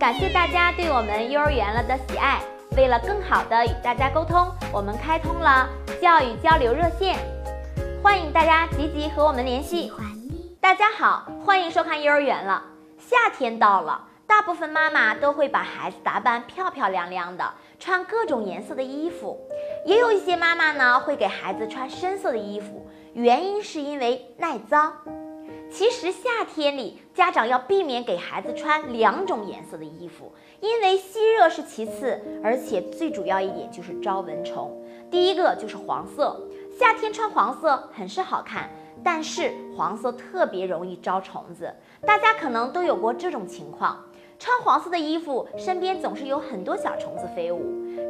感谢大家对我们幼儿园了的喜爱。为了更好的与大家沟通，我们开通了教育交流热线，欢迎大家积极和我们联系。大家好，欢迎收看幼儿园了。夏天到了，大部分妈妈都会把孩子打扮漂漂亮亮的，穿各种颜色的衣服。也有一些妈妈呢，会给孩子穿深色的衣服，原因是因为耐脏。其实夏天里，家长要避免给孩子穿两种颜色的衣服，因为吸热是其次，而且最主要一点就是招蚊虫。第一个就是黄色，夏天穿黄色很是好看，但是黄色特别容易招虫子。大家可能都有过这种情况，穿黄色的衣服，身边总是有很多小虫子飞舞，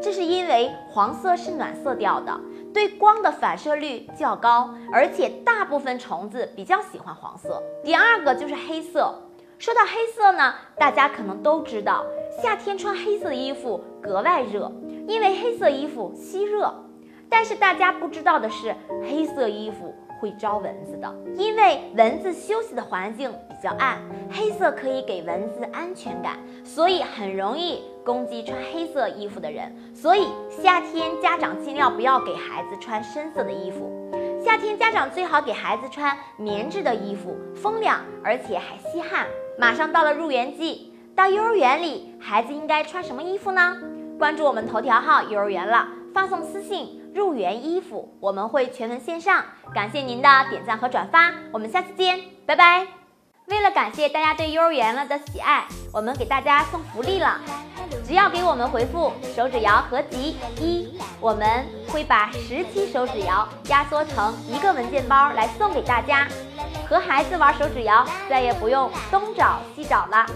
这是因为黄色是暖色调的。对光的反射率较高，而且大部分虫子比较喜欢黄色。第二个就是黑色。说到黑色呢，大家可能都知道，夏天穿黑色衣服格外热，因为黑色衣服吸热。但是大家不知道的是，黑色衣服。会招蚊子的，因为蚊子休息的环境比较暗，黑色可以给蚊子安全感，所以很容易攻击穿黑色衣服的人。所以夏天家长尽量不要给孩子穿深色的衣服。夏天家长最好给孩子穿棉质的衣服，风凉而且还吸汗。马上到了入园季，到幼儿园里，孩子应该穿什么衣服呢？关注我们头条号幼儿园了，发送私信。入园衣服，我们会全文线上。感谢您的点赞和转发，我们下次见，拜拜。为了感谢大家对幼儿园了的喜爱，我们给大家送福利了。只要给我们回复手指谣合集一，我们会把十期手指谣压缩成一个文件包来送给大家。和孩子玩手指谣，再也不用东找西找了。